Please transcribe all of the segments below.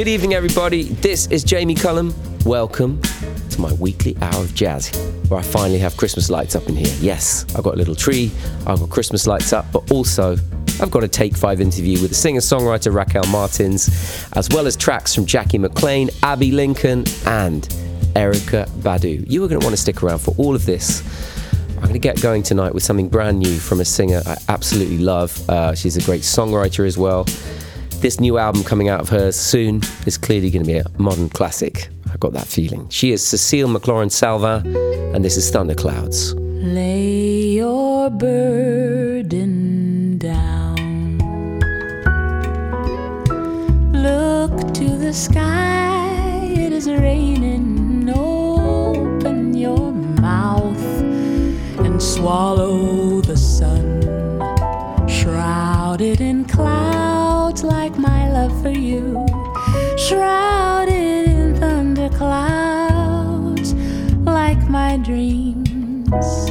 Good evening, everybody. This is Jamie Cullum. Welcome to my weekly hour of jazz, where I finally have Christmas lights up in here. Yes, I've got a little tree, I've got Christmas lights up, but also I've got a Take 5 interview with the singer songwriter Raquel Martins, as well as tracks from Jackie McLean, Abbey Lincoln, and Erykah Badu. You are going to want to stick around for all of this. I'm going to get going tonight with something brand new from a singer I absolutely love. Uh, she's a great songwriter as well. This new album coming out of hers soon is clearly going to be a modern classic. I've got that feeling. She is Cecile McLorin Salvant, and this is Thunderclouds. Lay your burden down. Look to the sky, it is raining. Open your mouth and swallow the sun. Shrouded in clouds like Shrouded in thunderclouds like my dreams.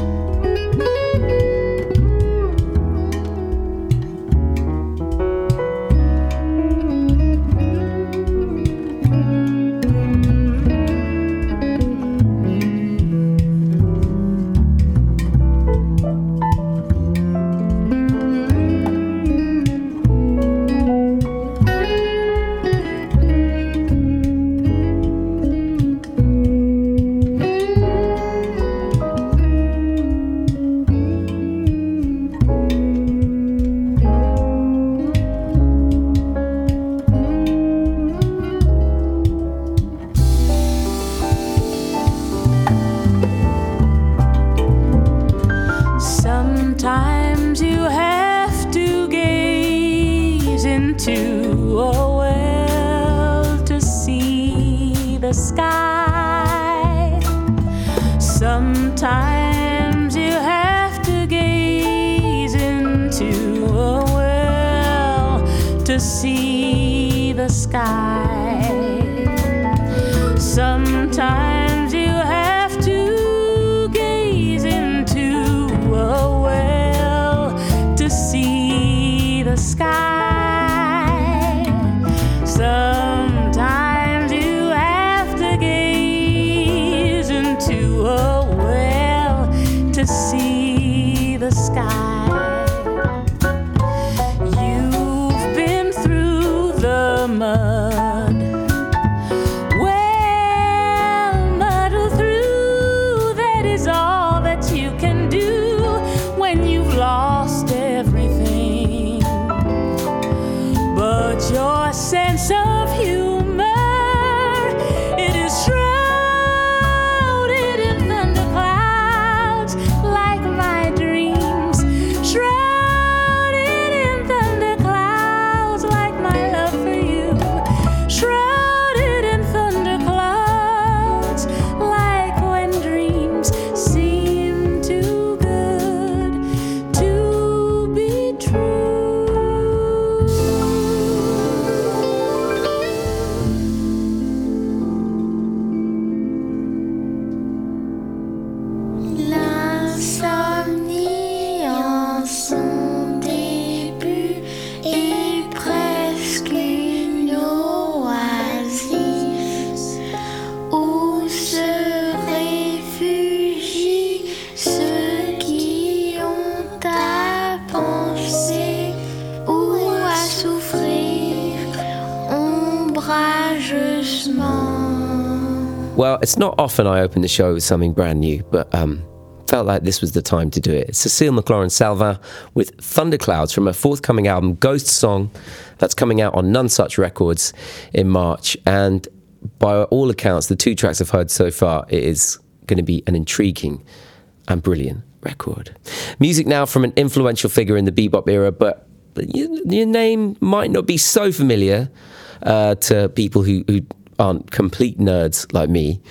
It's not often I open the show with something brand new, but um, felt like this was the time to do it. Cecile McLorin Salvant with Thunderclouds from her forthcoming album Ghost Song, that's coming out on Nonesuch Records in March. And by all accounts, the two tracks I've heard so far, it is going to be an intriguing and brilliant record. Music now from an influential figure in the bebop era, but your, your name might not be so familiar uh, to people who, who aren't complete nerds like me.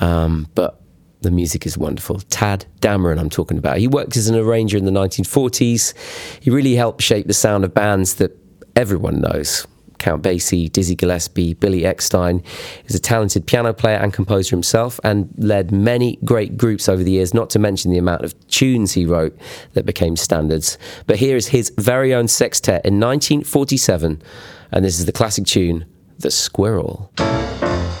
Um, but the music is wonderful. Tadd Dameron, I'm talking about. He worked as an arranger in the 1940s. He really helped shape the sound of bands that everyone knows. Count Basie, Dizzy Gillespie, Billy Eckstine. He's a talented piano player and composer himself and led many great groups over the years, not to mention the amount of tunes he wrote that became standards. But here is his very own sextet in 1947, and this is the classic tune, The Squirrel.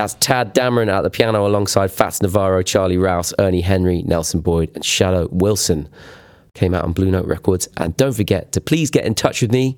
That's Tadd Dameron at the piano alongside Fats Navarro, Charlie Rouse, Ernie Henry, Nelson Boyd, and Shadow Wilson. Came out on Blue Note Records. And don't forget to please get in touch with me.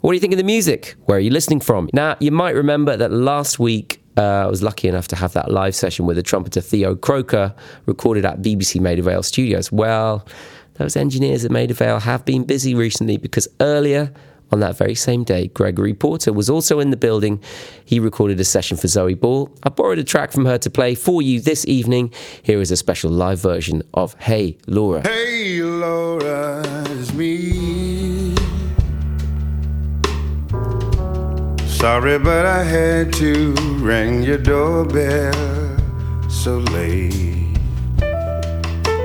What do you think of the music? Where are you listening from? Now, you might remember that last week uh, I was lucky enough to have that live session with the trumpeter Theo Croker recorded at BBC Maida Vale Studios. Well, those engineers at Maida Vale have been busy recently because earlier on that very same day, Gregory Porter was also in the building. He recorded a session for Zoe Ball. I borrowed a track from her to play for you this evening. Here is a special live version of Hey Laura. Hey Laura, it's me. Sorry, but I had to ring your doorbell so late.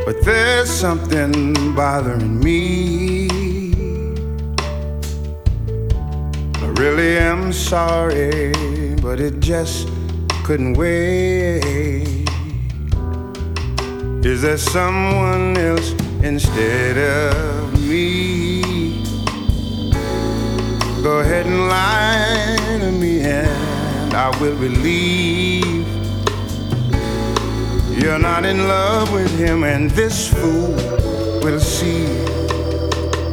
But there's something bothering me. Really am sorry, but it just couldn't wait. Is there someone else instead of me? Go ahead and lie to me, and I will believe you're not in love with him, and this fool will see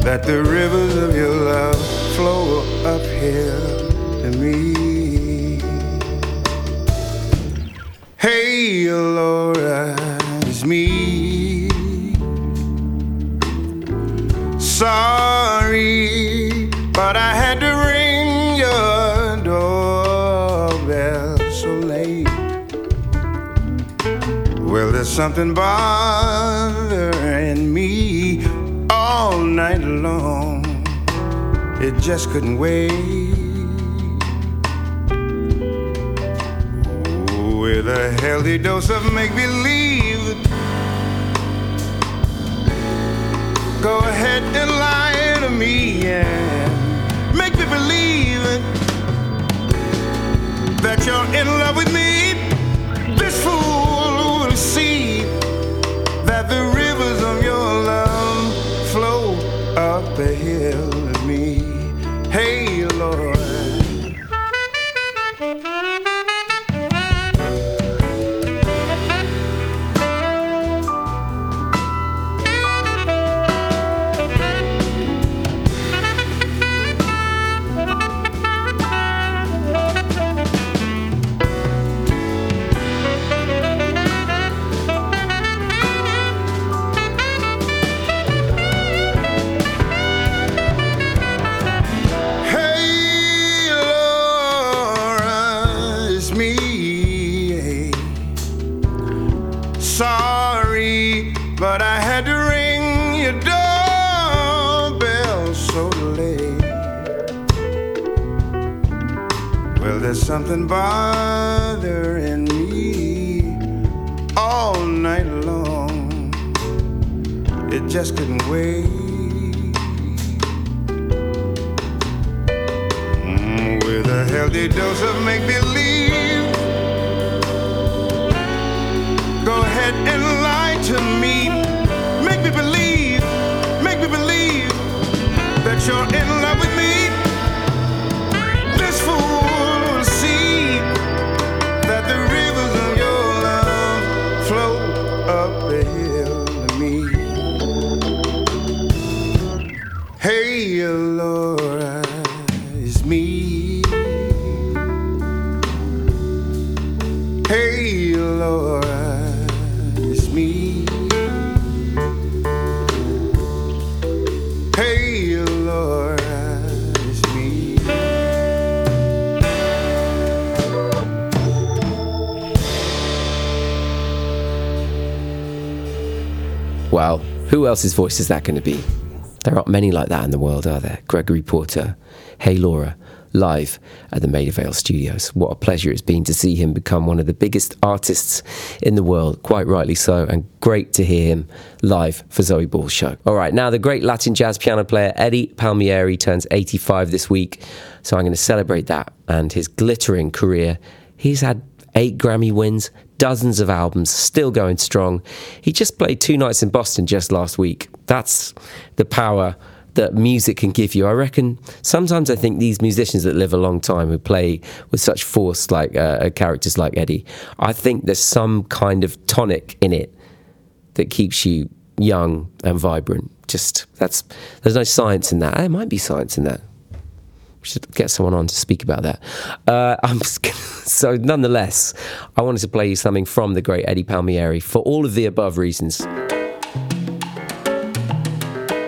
that the rivers of your love flow uphill to me. Hey, Laura, it's me. Sorry, but I had to ring your doorbell so late. Well, there's something bothering It just couldn't wait. With a healthy dose of make believe. Go ahead and lie to me and make me believe that you're in love with me. This fool will see that the rivers of your love flow up the hill something bothering me all night long. It just couldn't wait. Mm, with a healthy dose of make believe. Who else's voice is that going to be? There aren't many like that in the world, are there? Gregory Porter, Hey Laura, live at the Maida Vale Studios. What a pleasure it's been to see him become one of the biggest artists in the world, quite rightly so, and great to hear him live for Zoe Ball's show. All right, now the great Latin jazz piano player Eddie Palmieri turns 85 this week, so I'm going to celebrate that and his glittering career. He's had eight Grammy wins, dozens of albums, still going strong. He just played two nights in Boston just last week. That's the power that music can give you. I reckon sometimes I think these musicians that live a long time who play with such force, like uh, characters like Eddie, I think there's some kind of tonic in it that keeps you young and vibrant. Just that's there's no science in that. There might be science in that. Should get someone on to speak about that. Uh, I'm so nonetheless, I wanted to play you something from the great Eddie Palmieri for all of the above reasons.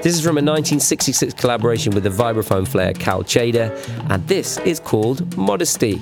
This is from a 1966 collaboration with the vibraphone player Cal Tjader, and this is called Modesty.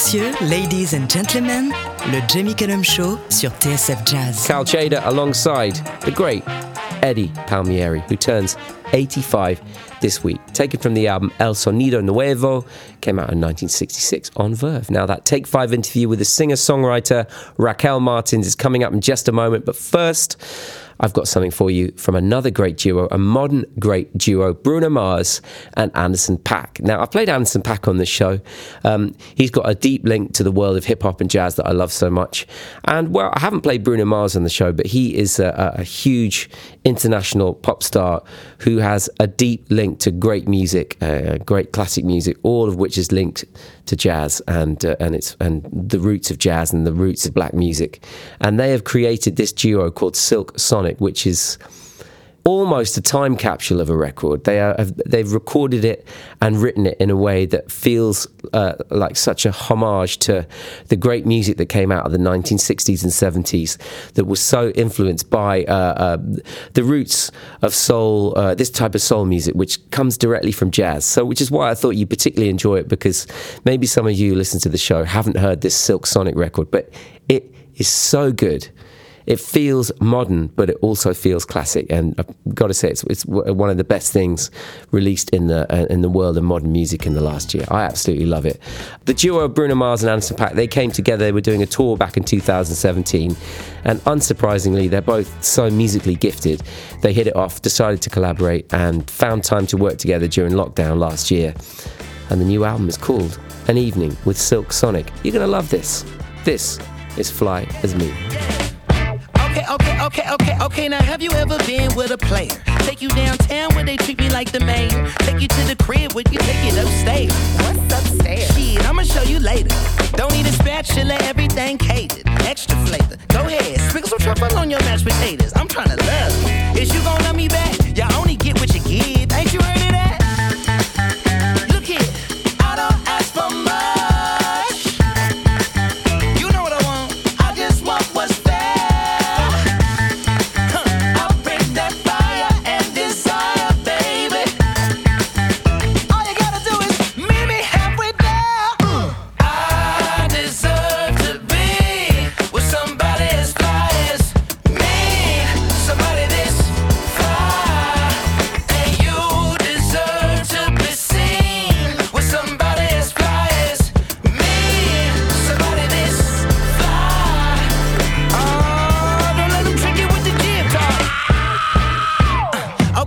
Messieurs, ladies and gentlemen, le Jamie Cullum Show sur TSF Jazz. Cal Tjader alongside the great Eddie Palmieri, who turns 85 this week. Taken from the album El Sonido Nuevo, came out in 1966 on Verve. Now, that Take Five interview with the singer songwriter Raquel Martins is coming up in just a moment, but first, I've got something for you from another great duo, a modern great duo, Bruno Mars and Anderson .Paak. Now, I've played Anderson .Paak on this show. Um, he's got a deep link to the world of hip hop and jazz that I love so much. And, well, I haven't played Bruno Mars on the show, but he is a, a huge international pop star who has a deep link to great music, uh, great classic music, all of which is linked to jazz and uh, and it's and the roots of jazz and the roots of black music. And they have created this duo called Silk Sonic, which is almost a time capsule of a record. They are they've recorded it and written it in a way that feels uh, like such a homage to the great music that came out of the 1960s and 70s that was so influenced by uh, uh, the roots of soul, uh, this type of soul music, which comes directly from jazz. So, which is why I thought you particularly enjoy it because maybe some of you listen to the show haven't heard this Silk Sonic record, but it is so good it feels modern, but it also feels classic. And I've got to say, it's, it's one of the best things released in the uh, in the world of modern music in the last year. I absolutely love it. The duo Bruno Mars and Anderson .Paak they came together. They were doing a tour back in 2017, and unsurprisingly, they're both so musically gifted. They hit it off, decided to collaborate, and found time to work together during lockdown last year. And the new album is called An Evening with Silk Sonic. You're gonna love this. This is Fly as Me. Okay, okay, okay, okay, okay. Now, have you ever been with a player? Take you downtown where they treat me like the mayor. Take you to the crib where you take it upstairs. What's upstairs? Shit, I'ma show you later. Don't need a spatula, everything catered. Extra flavor. Go ahead, sprinkle some truffle on your mashed potatoes. I'm trying to love you. Is you gonna love me back? You only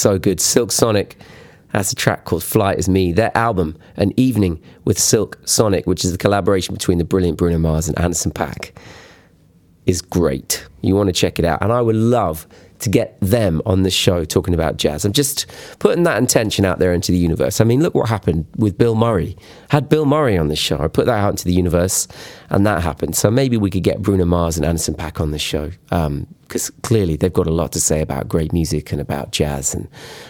so good. Silk Sonic has a track called Fly As Me. Their album, An Evening with Silk Sonic, which is the collaboration between the brilliant Bruno Mars and Anderson .Paak, is great. You want to check it out. And I would love to get them on the show talking about jazz. I'm just putting that intention out there into the universe. I mean, look what happened with Bill Murray. Had Bill Murray on the show. I put that out into the universe and that happened. So maybe we could get Bruno Mars and Anderson .Paak on the show because um, clearly they've got a lot to say about great music and about jazz and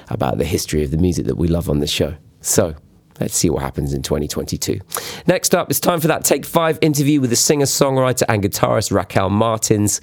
about the history of the music that we love on the show. So Let's see what happens in 2022. Next up, it's time for that Take 5 interview with the singer, songwriter, and guitarist Raquel Martins.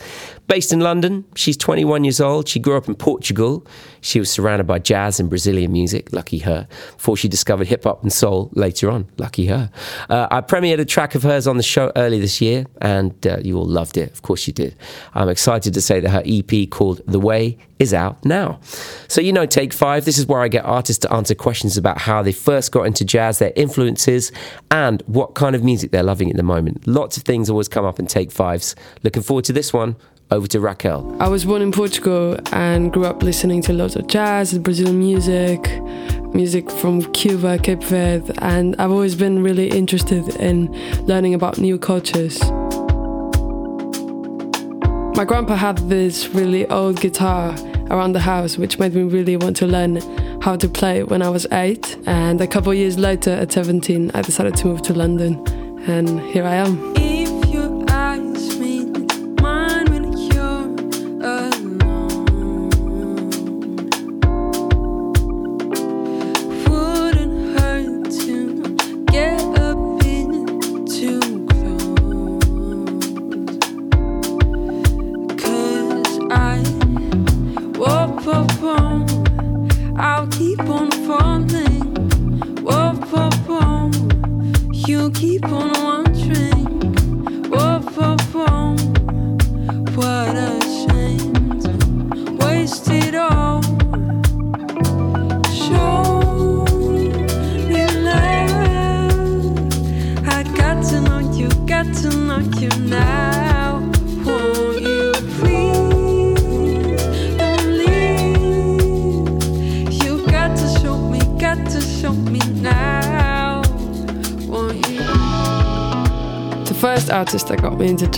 Based in London, she's 21 years old. She grew up in Portugal. She was surrounded by jazz and Brazilian music, lucky her, before she discovered hip hop and soul later on, lucky her. Uh, I premiered a track of hers on the show early this year, and uh, you all loved it. Of course, you did. I'm excited to say that her EP called The Way is out now. So, you know, Take Five, this is where I get artists to answer questions about how they first got into jazz, their influences, and what kind of music they're loving at the moment. Lots of things always come up in Take Fives. Looking forward to this one. Over to Raquel. I was born in Portugal and grew up listening to lots of jazz and Brazilian music, music from Cuba, Cape Verde, and I've always been really interested in learning about new cultures. My grandpa had this really old guitar around the house, which made me really want to learn how to play when I was eight. And a couple years later, at 17, I decided to move to London, and here I am.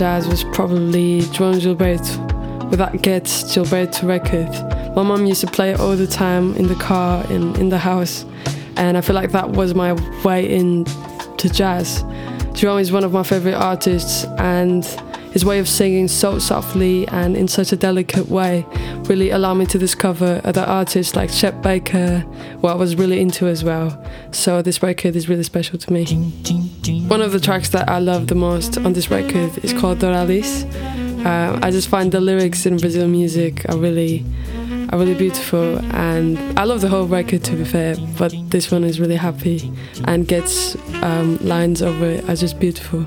Jazz was probably João Gilberto with that Getz/Gilberto record. My mum used to play it all the time in the car, in, in the house, and I feel like that was my way in to jazz. João is one of my favorite artists, and his way of singing so softly and in such a delicate way really allowed me to discover other artists like Chet Baker, who I was really into as well. So this record is really special to me. One of the tracks that I love the most on this record is called Doralice. Uh, I just find the lyrics in Brazilian music are really are really beautiful and I love the whole record to be fair but this one is really happy and gets um, lines over it are just beautiful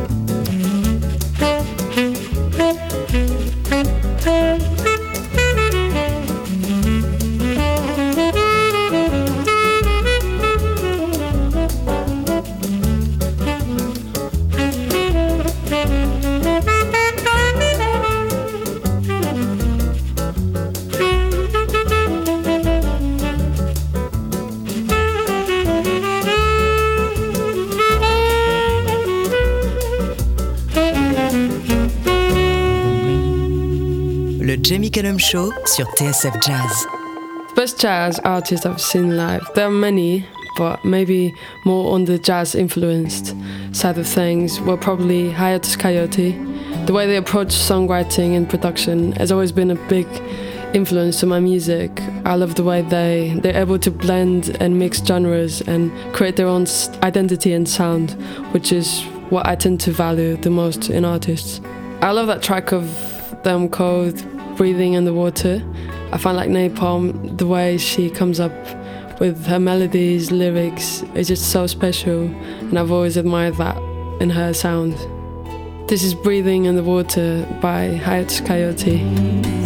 Show sur TSF Jazz. Best jazz artists I've seen live. There are many, but maybe more on the jazz influenced side of things were probably Hiatus Kaiyote. The way they approach songwriting and production has always been a big influence to my music. I love the way they they're able to blend and mix genres and create their own identity and sound, which is what I tend to value the most in artists. I love that track of them called breathing underwater. I find like Nai Palm, the way she comes up with her melodies, lyrics, is just so special, and I've always admired that in her sound. This is Breathing in the Water by Hiatus Kaiyote.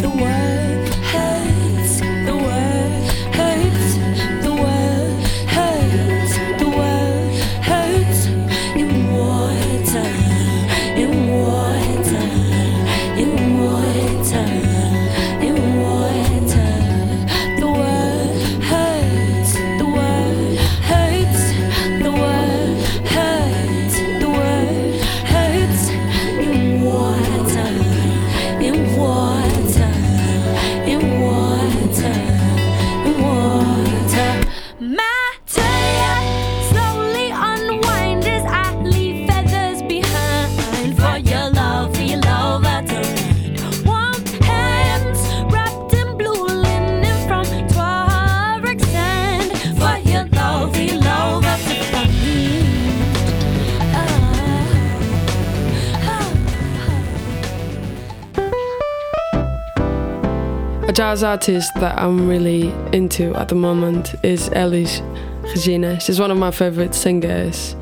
Jazz artist that I'm really into at the moment is Elis Regina. She's one of my favorite singers,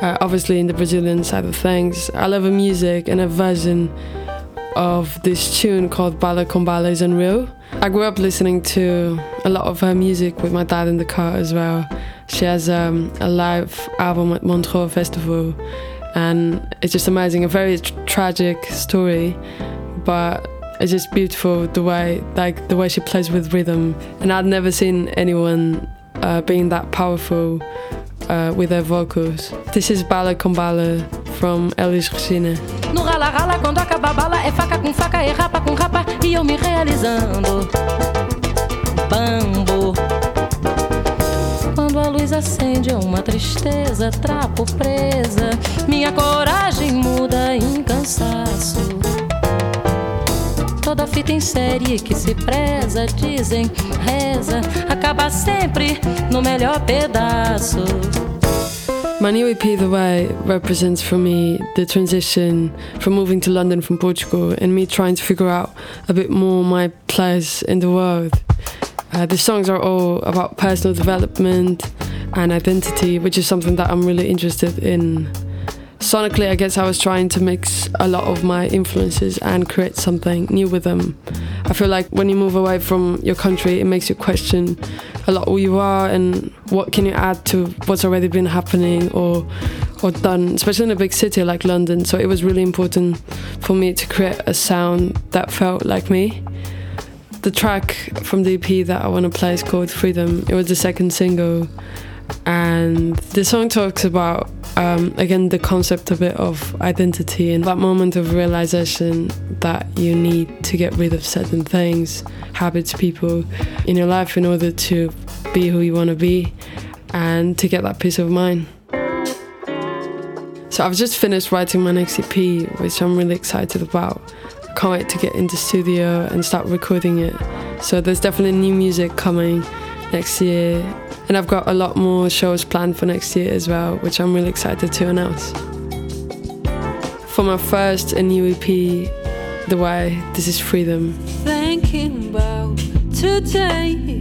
uh, obviously in the Brazilian side of things. I love her music and her version of this tune called Bala com Bala is unreal. I grew up listening to a lot of her music with my dad in the car as well. She has um, a live album at Montreux Festival, and it's just amazing. A very tr- tragic story, but it's just beautiful the way, like the way she plays with rhythm. And I'd never seen anyone uh, being that powerful uh, with their vocals. This is Bala com Bala from Elis Regina. No rala rala, quando acaba bala, é faca com faca, é rapa com rapa, e eu me realizando. Bambo. Quando a luz acende, é uma tristeza, trapo presa. Minha coragem muda em cansaço. Toda fita em série que se preza, dizem, reza, acaba sempre no melhor pedaço. My new EP, The Way, represents for me the transition from moving to London from Portugal and me trying to figure out a bit more my place in the world. Uh, the songs are all about personal development and identity, which is something that I'm really interested in. Sonically, I guess I was trying to mix a lot of my influences and create something new with them. I feel like when you move away from your country, it makes you question a lot who you are and what can you add to what's already been happening or or done, especially in a big city like London. So it was really important for me to create a sound that felt like me. The track from the EP that I want to play is called Freedom. It was the second single, and the song talks about um, again the concept of it of identity and that moment of realization that you need to get rid of certain things, habits, people in your life in order to be who you want to be and to get that peace of mind. So I've just finished writing my next EP, which I'm really excited about. Can't wait to get into studio and start recording it. So there's definitely new music coming next year. And I've got a lot more shows planned for next year as well, which I'm really excited to announce. For my first and new EP, The Way, this is Freedom. thinking about today.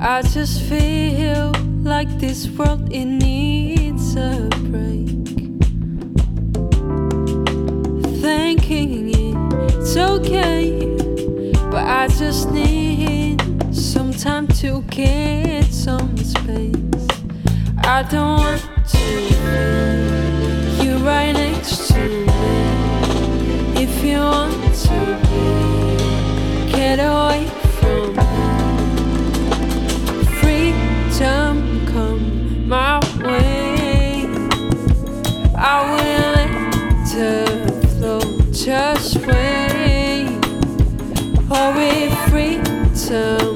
I just feel like this world it needs a break. Thinking it's okay, but I just need some time to get some space. I don't want to be you right next to me. If you want to be, get away from me. Freedom come my way. I will let the flow just wait. Or if freedom comes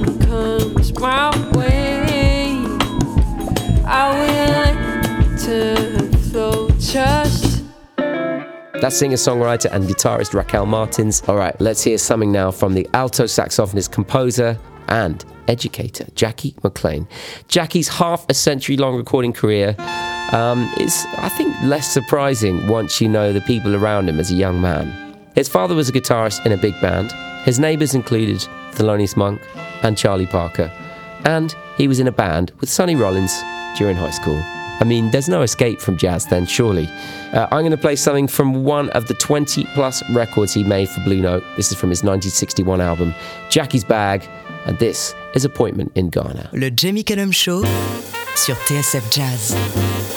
That's singer songwriter and guitarist Raquel Martins. All right, let's hear something now from the alto saxophonist, composer, and educator, Jackie McLean. Jackie's half a century long recording career um, is, I think, less surprising once you know the people around him as a young man. His father was a guitarist in a big band. His neighbours included Thelonious Monk and Charlie Parker. And he was in a band with Sonny Rollins during high school. I mean, there's no escape from jazz then, surely. Uh, I'm going to play something from one of the 20 plus records he made for Blue Note. This is from his 1961 album, Jackie's Bag, and this is Appointment in Ghana. Le Jamie Cullum Show sur TSF Jazz.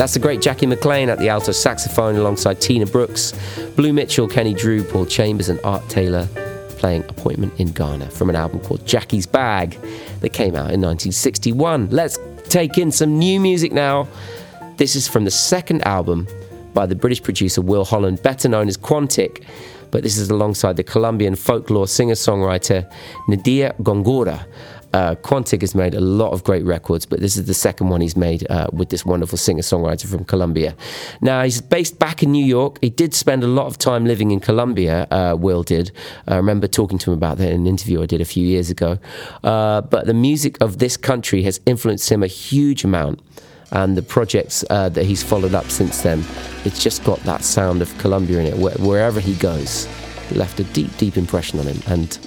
That's the great Jackie McLean at the alto saxophone alongside Tina Brooks, Blue Mitchell, Kenny Drew, Paul Chambers, and Art Taylor playing Appointment in Ghana from an album called Jackie's Bag that came out in 1961. Let's take in some new music now. This is from the second album by the British producer Will Holland, better known as Quantic, but this is alongside the Colombian folklore singer songwriter Nadia Gongora. Uh, Quantic has made a lot of great records, but this is the second one he's made uh, with this wonderful singer songwriter from Colombia. Now, he's based back in New York. He did spend a lot of time living in Colombia, uh, Will did. I remember talking to him about that in an interview I did a few years ago. Uh, but the music of this country has influenced him a huge amount. And the projects uh, that he's followed up since then, it's just got that sound of Colombia in it. Where, wherever he goes, left a deep, deep impression on him. And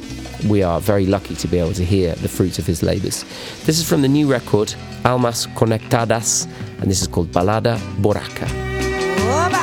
we are very lucky to be able to hear the fruits of his labours. This is from the new record, Almas Conectadas, and this is called Balada Borracha. Oh,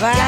borrachito,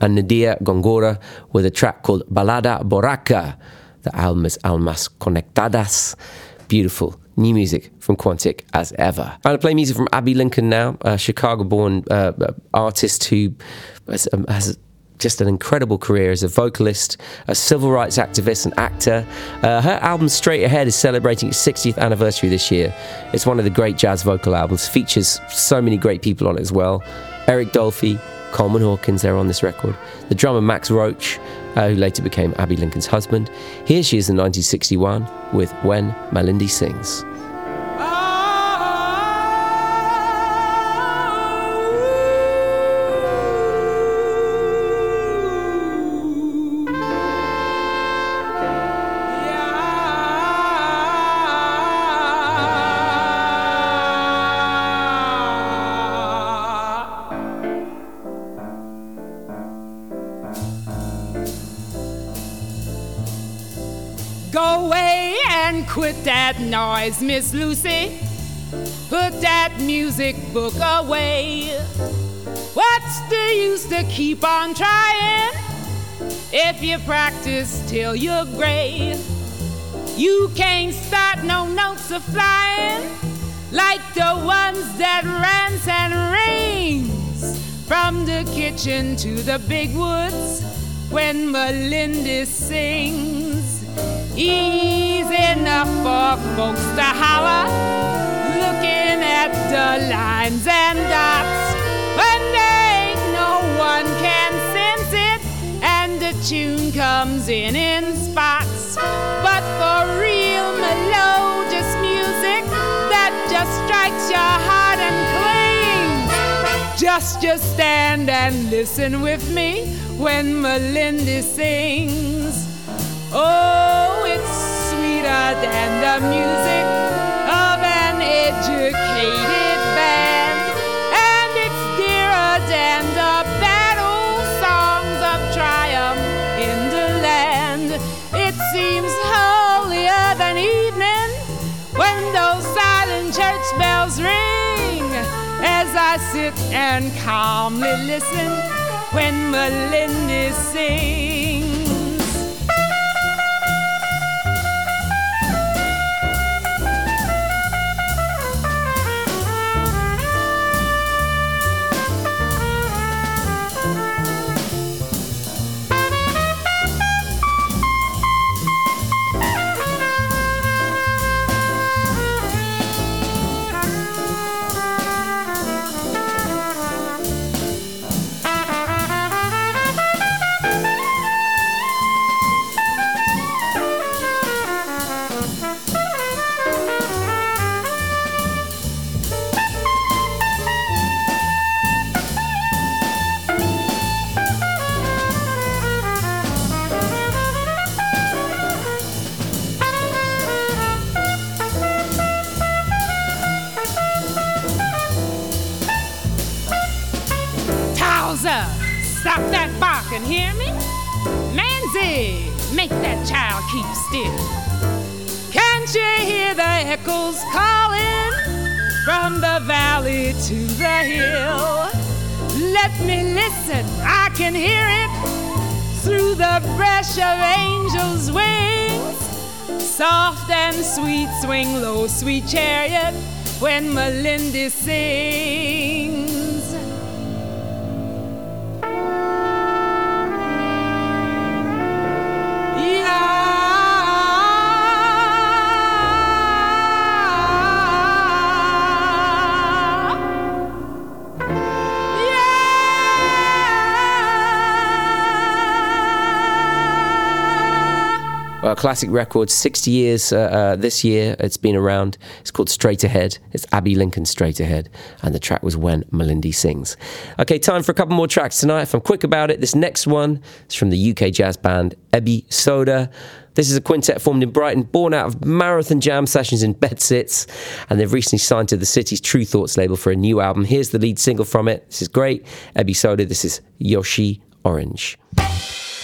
and Nadia Gongora with a track called Balada Borracha. The album is Almas Conectadas. Beautiful. New music from Quantic as ever. I'm going to play music from Abbey Lincoln now, a Chicago born uh, artist who has, um, has just an incredible career as a vocalist, a civil rights activist, and actor. Uh, her album Straight Ahead is celebrating its 60th anniversary this year. It's one of the great jazz vocal albums, features so many great people on it as well. Eric Dolphy, Coleman Hawkins, they're on this record. The drummer Max Roach, uh, who later became Abbey Lincoln's husband. Here she is in 1961 with When Malindy Sings. Noise, Miss Lucy. Put that music book away. What's the use to keep on trying if you practice till you're gray? You can't start no notes of flying like the ones that rants and rains from the kitchen to the big woods when Malindy sings. Easy enough for folks to holler, looking at the lines and dots. There ain't no one can sense it, and the tune comes in in spots. But for real melodious music that just strikes your heart and clings, just just stand and listen with me when Malindy sings. Oh, it's sweeter than the music of an educated band, and it's dearer than the battle songs of triumph in the land. It seems holier than evening when those silent church bells ring as I sit and calmly listen when Malindy sings. Hear me. Mandy, make that child keep still. Can't you hear the echoes calling from the valley to the hill? Let me listen, I can hear it through the brush of angels' wings. Soft and sweet, swing low, sweet chariot, when Malindy sings. Classic record, 60 years uh, uh, this year it's been around. It's called Straight Ahead. It's Abbey Lincoln Straight Ahead. And the track was When Malindy Sings. Okay, time for a couple more tracks tonight. If I'm quick about it, this next one is from the UK jazz band Ebi Soda. This is a quintet formed in Brighton, born out of marathon jam sessions in bedsits, and they've recently signed to the city's Tru Thoughts label for a new album. Here's the lead single from it. This is great. Ebi Soda, this is Yoshi Orange.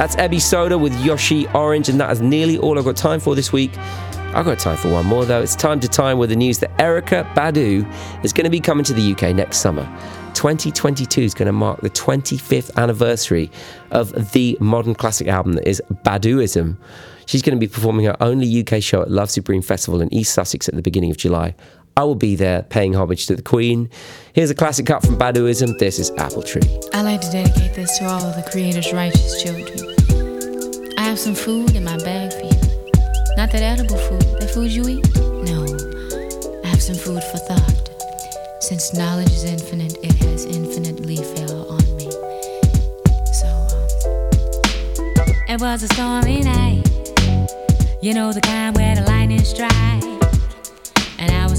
That's Ebi Soda with Yoshi Orange, and that is nearly all I've got time for this week. I've got time for one more though. It's time to time with the news that Erykah Badu is going to be coming to the UK next summer. 2022 is going to mark the 25th anniversary of the modern classic album that is Baduizm. She's going to be performing her only UK show at Love Supreme Festival in East Sussex at the beginning of July. I will be there paying homage to the Queen. Here's a classic cut from Baduizm. This is Apple Tree. I like to dedicate this to all of the Creator's righteous children. I have some food in my bag for you. Not that edible food, the food you eat. No, I have some food for thought. Since knowledge is infinite, it has infinitely fell on me. So, um, it was a stormy night. You know the kind where the lightning strikes.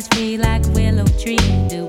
us free like willow tree. Do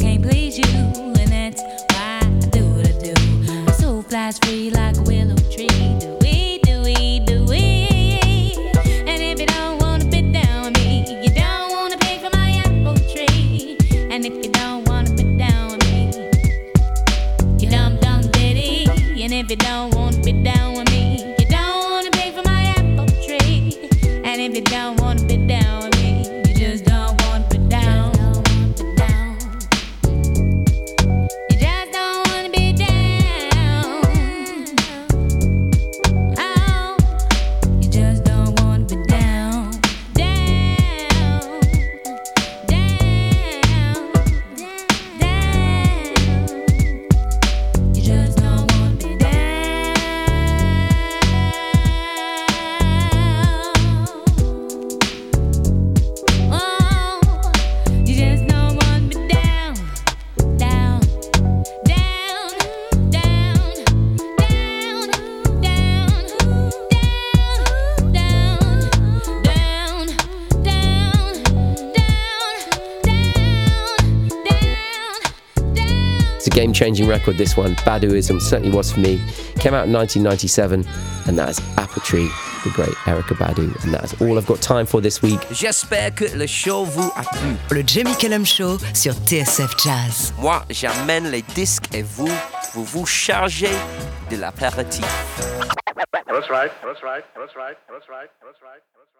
can't please you, and that's why I do what I do. So flies free like. changing record, this one, Baduizm, certainly was for me. Came out in 1997, and that is Apple Tree, the great Erykah Badu. And that is all I've got time for this week. J'espère que le show vous a plu. Le Jamie Cullum Show sur TSF Jazz. Moi, j'amène les disques et vous, vous vous chargez de l'apéritif. That's right, that's right, that's right, that's right, that's right, that's right.